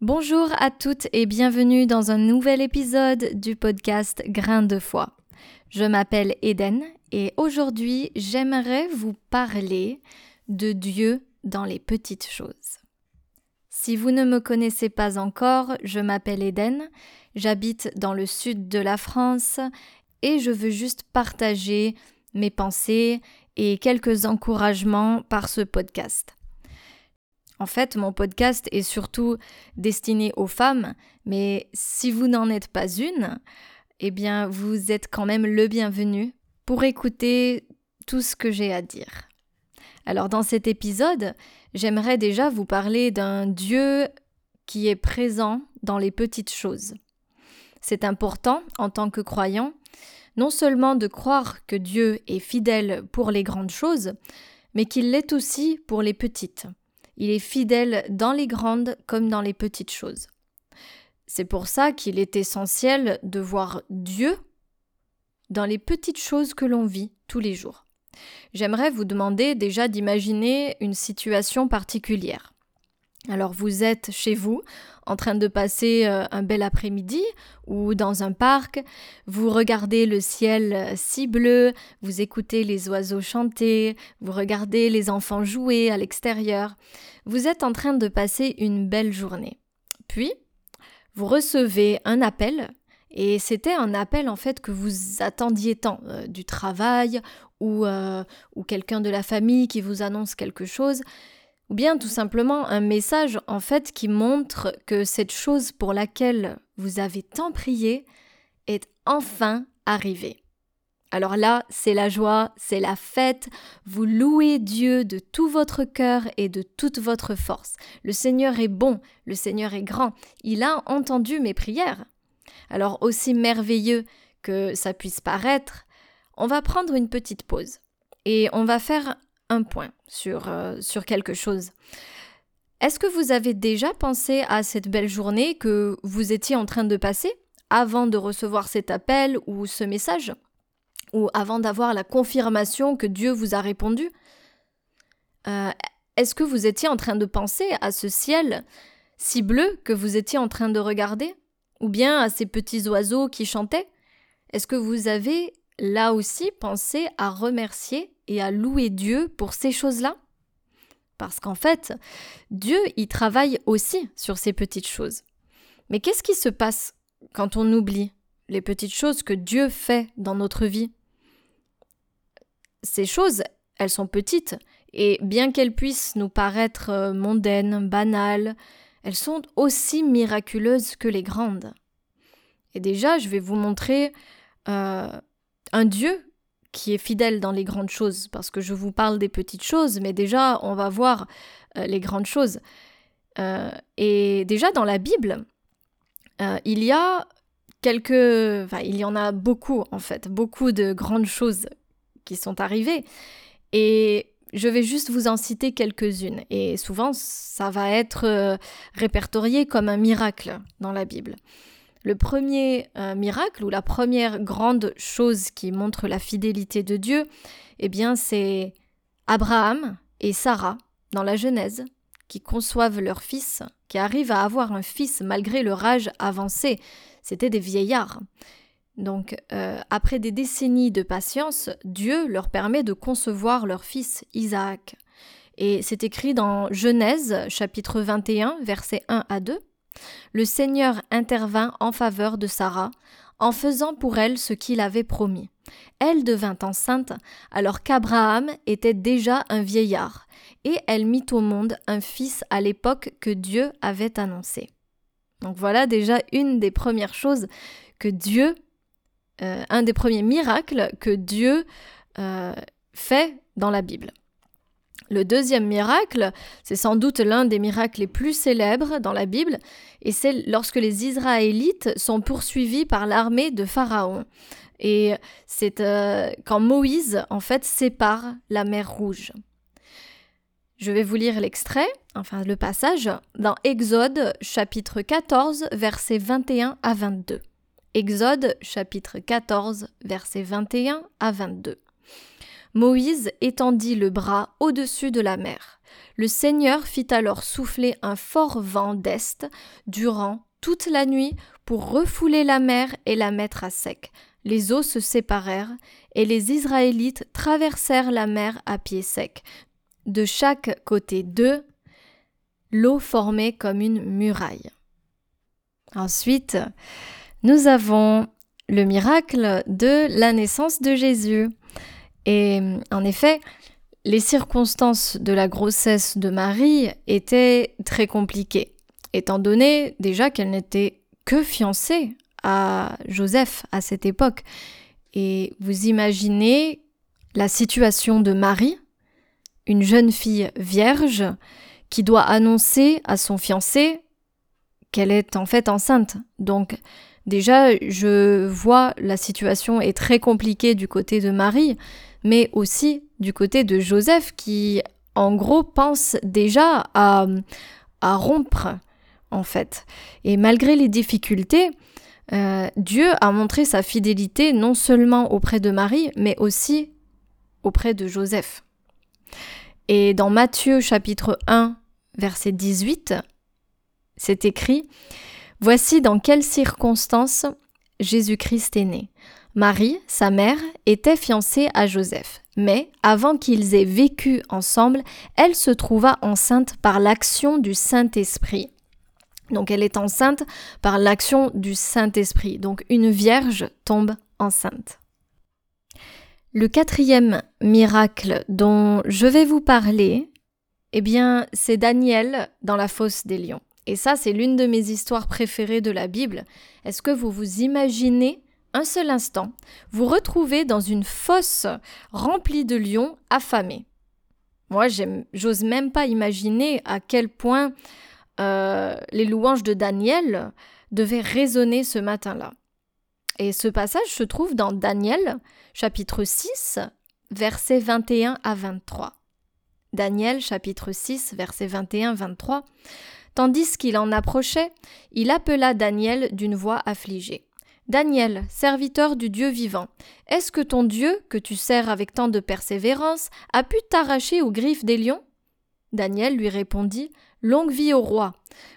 Bonjour à toutes et bienvenue dans un nouvel épisode du podcast Grain de foi. Je m'appelle Eden et aujourd'hui j'aimerais vous parler de Dieu dans les petites choses. Si vous ne me connaissez pas encore, je m'appelle Eden, j'habite dans le sud de la France et je veux juste partager mes pensées et quelques encouragements par ce podcast. En fait, mon podcast est surtout destiné aux femmes, mais si vous n'en êtes pas une, eh bien, vous êtes quand même le bienvenu pour écouter tout ce que j'ai à dire. Alors, dans cet épisode, j'aimerais déjà vous parler d'un Dieu qui est présent dans les petites choses. C'est important, en tant que croyant, non seulement de croire que Dieu est fidèle pour les grandes choses, mais qu'il l'est aussi pour les petites. Il est fidèle dans les grandes comme dans les petites choses. C'est pour ça qu'il est essentiel de voir Dieu dans les petites choses que l'on vit tous les jours. J'aimerais vous demander déjà d'imaginer une situation particulière. Alors vous êtes chez vous, en train de passer euh, un bel après-midi ou dans un parc, vous regardez le ciel euh, si bleu, vous écoutez les oiseaux chanter, vous regardez les enfants jouer à l'extérieur, vous êtes en train de passer une belle journée. Puis, vous recevez un appel. Et c'était un appel en fait que vous attendiez tant euh, du travail ou, ou quelqu'un de la famille qui vous annonce quelque chose ou bien tout simplement un message en fait qui montre que cette chose pour laquelle vous avez tant prié est enfin arrivée. Alors là, c'est la joie, c'est la fête, vous louez Dieu de tout votre cœur et de toute votre force. Le Seigneur est bon, le Seigneur est grand, il a entendu mes prières. Alors aussi merveilleux que ça puisse paraître, on va prendre une petite pause et on va faire un point sur, euh, sur quelque chose. Est-ce que vous avez déjà pensé à cette belle journée que vous étiez en train de passer avant de recevoir cet appel ou ce message Ou avant d'avoir la confirmation que Dieu vous a répondu? Euh, Est-ce que vous étiez en train de penser à ce ciel si bleu que vous étiez en train de regarder? Ou bien à ces petits oiseaux qui chantaient? Est-ce que vous avez là aussi pensé à remercier et à louer Dieu pour ces choses-là Parce qu'en fait, Dieu y travaille aussi sur ces petites choses. Mais qu'est-ce qui se passe quand on oublie les petites choses que Dieu fait dans notre vie? Ces choses, elles sont petites, et bien qu'elles puissent nous paraître euh, mondaines, banales, elles sont aussi miraculeuses que les grandes. Et déjà, je vais vous montrer euh, un Dieu qui est fidèle dans les grandes choses, parce que je vous parle des petites choses, mais déjà, on va voir euh, les grandes choses. Euh, et déjà, dans la Bible, euh, il y a quelques... Enfin, il y en a beaucoup, en fait, beaucoup de grandes choses qui sont arrivées. Et je vais juste vous en citer quelques-unes. Et souvent, ça va être répertorié comme un miracle dans la Bible. Le premier euh, miracle ou la première grande chose qui montre la fidélité de Dieu, eh bien c'est Abraham et Sarah dans la Genèse qui conçoivent leur fils, qui arrivent à avoir un fils malgré leur âge avancé. C'était des vieillards. Donc, euh, après des décennies de patience, Dieu leur permet de concevoir leur fils Isaac. Et c'est écrit dans Genèse chapitre 21, versets 1 à 2 le Seigneur intervint en faveur de Sarah, en faisant pour elle ce qu'il avait promis. Elle devint enceinte alors qu'Abraham était déjà un vieillard, et elle mit au monde un fils à l'époque que Dieu avait annoncé. Donc voilà déjà une des premières choses que Dieu, euh, un des premiers miracles que Dieu euh, fait dans la Bible. Le deuxième miracle, c'est sans doute l'un des miracles les plus célèbres dans la Bible, et c'est lorsque les Israélites sont poursuivis par l'armée de Pharaon. Et c'est euh, quand Moïse, en fait, sépare la mer Rouge. Je vais vous lire l'extrait, enfin le passage, dans Exode chapitre 14, versets 21 à 22. Exode chapitre 14, versets 21 à 22. Moïse étendit le bras au-dessus de la mer, Le Seigneur fit alors souffler un fort vent d'est durant toute la nuit pour refouler la mer et la mettre à sec. Les eaux se séparèrent et les Israélites traversèrent la mer à pied sec. De chaque côté d'eux, l'eau formait comme une muraille. Ensuite, nous avons le miracle de la naissance de Jésus. Et en effet, les circonstances de la grossesse de Marie étaient très compliquées, étant donné déjà qu'elle n'était que fiancée à Joseph à cette époque. Et vous imaginez la situation de Marie, une jeune fille vierge, qui doit annoncer à son fiancé qu'elle est en fait enceinte. Donc déjà, je vois la situation est très compliquée du côté de Marie, mais aussi du côté de Joseph qui, en gros, pense déjà à, rompre, en fait. Et malgré les difficultés, euh, Dieu a montré sa fidélité non seulement auprès de Marie, mais aussi auprès de Joseph. Et dans Matthieu chapitre 1, verset 18, c'est écrit Voici dans quelles circonstances Jésus-Christ est né. Marie, sa mère, était fiancée à Joseph, mais avant qu'ils aient vécu ensemble, elle se trouva enceinte par l'action du Saint-Esprit. Donc elle est enceinte par l'action du Saint-Esprit. Donc une vierge tombe enceinte. Le quatrième miracle dont je vais vous parler, eh bien, c'est Daniel dans la fosse des lions. Et ça, c'est l'une de mes histoires préférées de la Bible. Est-ce que vous vous imaginez un seul instant vous retrouver dans une fosse remplie de lions affamés Moi, j'ose même pas imaginer à quel point euh, les louanges de Daniel devaient résonner ce matin-là. Et ce passage se trouve dans Daniel, chapitre 6, versets 21 à 23. Daniel, chapitre 6, versets 21-23. Tandis qu'il en approchait, il appela Daniel d'une voix affligée. Daniel, serviteur du Dieu vivant, est-ce que ton Dieu, que tu sers avec tant de persévérance, a pu t'arracher aux griffes des lions? Daniel lui répondit Longue vie au roi.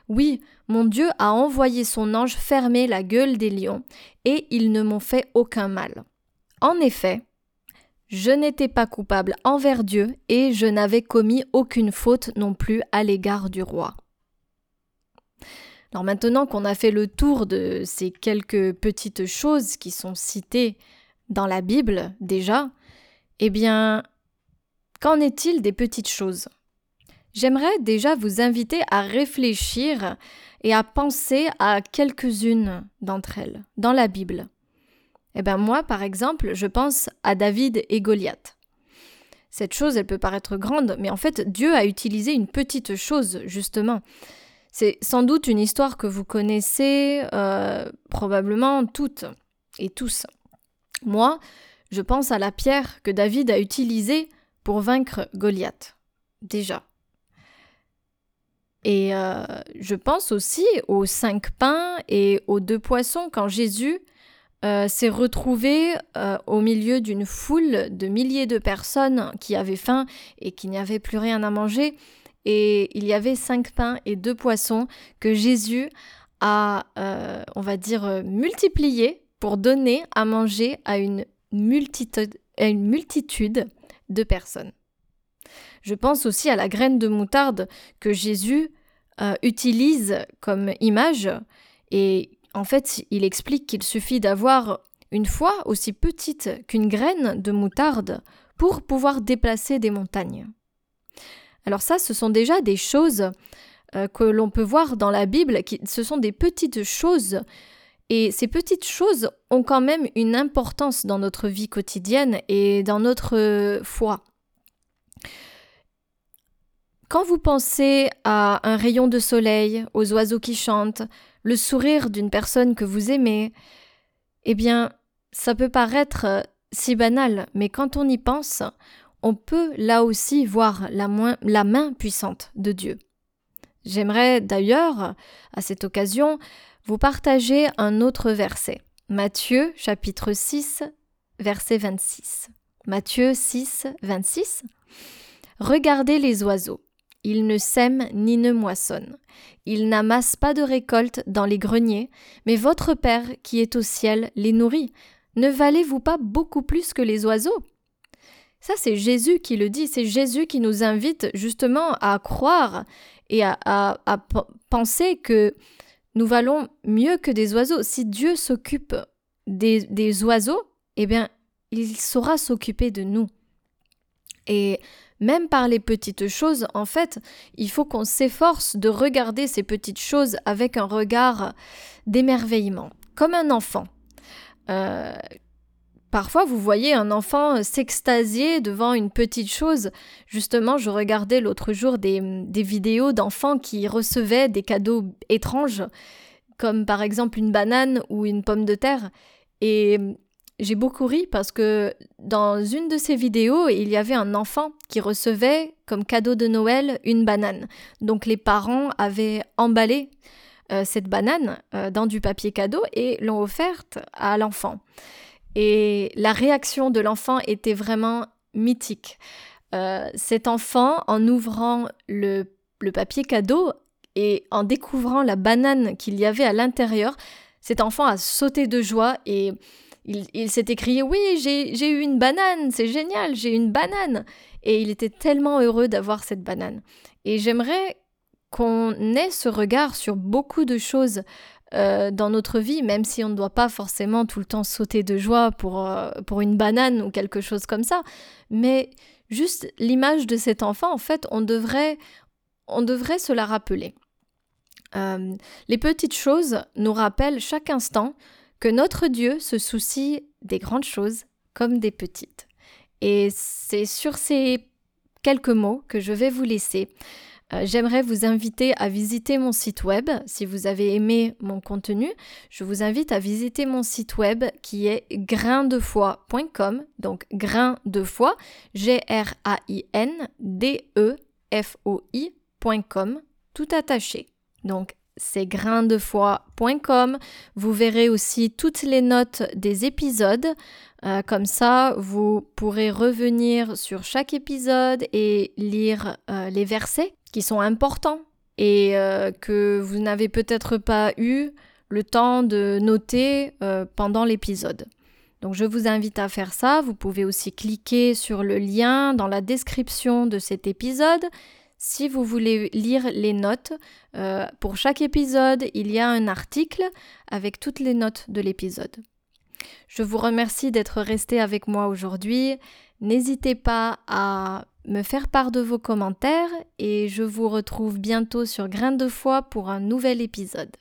Oui, mon Dieu a envoyé son ange fermer la gueule des lions, et ils ne m'ont fait aucun mal. En effet, je n'étais pas coupable envers Dieu, et je n'avais commis aucune faute non plus à l'égard du roi. Alors maintenant qu'on a fait le tour de ces quelques petites choses qui sont citées dans la Bible déjà, eh bien, qu'en est-il des petites choses? J'aimerais déjà vous inviter à réfléchir et à penser à quelques-unes d'entre elles dans la Bible. Eh bien moi, par exemple, je pense à David et Goliath. Cette chose, elle peut paraître grande, mais en fait, Dieu a utilisé une petite chose, justement. C'est sans doute une histoire que vous connaissez euh, probablement toutes et tous. Moi, je pense à la pierre que David a utilisée pour vaincre Goliath. Déjà. Et euh, je pense aussi aux cinq pains et aux deux poissons quand Jésus euh, s'est retrouvé au milieu d'une foule de milliers de personnes qui avaient faim et qui n'y plus rien à manger. Et il y avait cinq pains et deux poissons que Jésus a, on va dire, multipliés pour donner à manger à une, à une multitude de personnes. Je pense aussi à la graine de moutarde que Jésus euh, utilise comme image et en fait il explique qu'il suffit d'avoir une foi aussi petite qu'une graine de moutarde pour pouvoir déplacer des montagnes. Alors ça, ce sont déjà des choses euh, que l'on peut voir dans la Bible, ce sont des petites choses et ces petites choses ont quand même une importance dans notre vie quotidienne et dans notre foi. Quand vous pensez à un rayon de soleil, aux oiseaux qui chantent, le sourire d'une personne que vous aimez, eh bien, ça peut paraître euh, si banal, mais quand on y pense, on peut là aussi voir la, main puissante de Dieu. J'aimerais d'ailleurs, à cette occasion, vous partager un autre verset. Matthieu chapitre 6, verset 26. Matthieu 6, 26. Regardez les oiseaux. il ne sème ni ne moissonne. Il n'amasse pas de récolte dans les greniers, mais votre Père qui est au ciel les nourrit. Ne valez-vous pas beaucoup plus que les oiseaux? Ça, c'est Jésus qui le dit, c'est Jésus qui nous invite justement à croire et à, penser que nous valons mieux que des oiseaux. Si Dieu s'occupe des, oiseaux, eh bien, il saura s'occuper de nous. Et même par les petites choses, en fait, il faut qu'on s'efforce de regarder ces petites choses avec un regard d'émerveillement, comme un enfant. Euh, parfois, vous voyez un enfant s'extasier devant une petite chose. Justement, je regardais l'autre jour des, des vidéos d'enfants qui recevaient des cadeaux étranges, comme par exemple une banane ou une pomme de terre. Et j'ai beaucoup ri parce que dans une de ces vidéos, il y avait un enfant qui recevait comme cadeau de Noël une banane. Donc les parents avaient emballé euh, cette banane euh, dans du papier cadeau et l'ont offerte à l'enfant. Et la réaction de l'enfant était vraiment mythique. Euh, cet enfant, en ouvrant le, papier cadeau et en découvrant la banane qu'il y avait à l'intérieur, cet enfant a sauté de joie et il, s'est écrié Oui, j'ai eu une banane, c'est génial, j'ai une banane. Et il était tellement heureux d'avoir cette banane. Et j'aimerais qu'on ait ce regard sur beaucoup de choses euh, dans notre vie, même si on ne doit pas forcément tout le temps sauter de joie pour, euh, pour une banane ou quelque chose comme ça. Mais juste l'image de cet enfant, en fait, on devrait, on devrait se la rappeler. Euh, les petites choses nous rappellent chaque instant que notre Dieu se soucie des grandes choses comme des petites. Et c'est sur ces quelques mots que je vais vous laisser. Euh, j'aimerais vous inviter à visiter mon site web. Si vous avez aimé mon contenu, je vous invite à visiter mon site web qui est graindefoi.com. Donc grain de foi, G-R-A-I-N-D-E-F-O-I.com, tout attaché. Donc c'est graindefoi.com. Vous verrez aussi toutes les notes des épisodes. Euh, comme ça, vous pourrez revenir sur chaque épisode et lire euh, les versets qui sont importants et euh, que vous n'avez peut-être pas eu le temps de noter pendant l'épisode. Donc je vous invite à faire ça. Vous pouvez aussi cliquer sur le lien dans la description de cet épisode si vous voulez lire les notes, euh, pour chaque épisode, il y a un article avec toutes les notes de l'épisode. Je vous remercie d'être resté avec moi aujourd'hui. N'hésitez pas à me faire part de vos commentaires et je vous retrouve bientôt sur Grain de foi pour un nouvel épisode.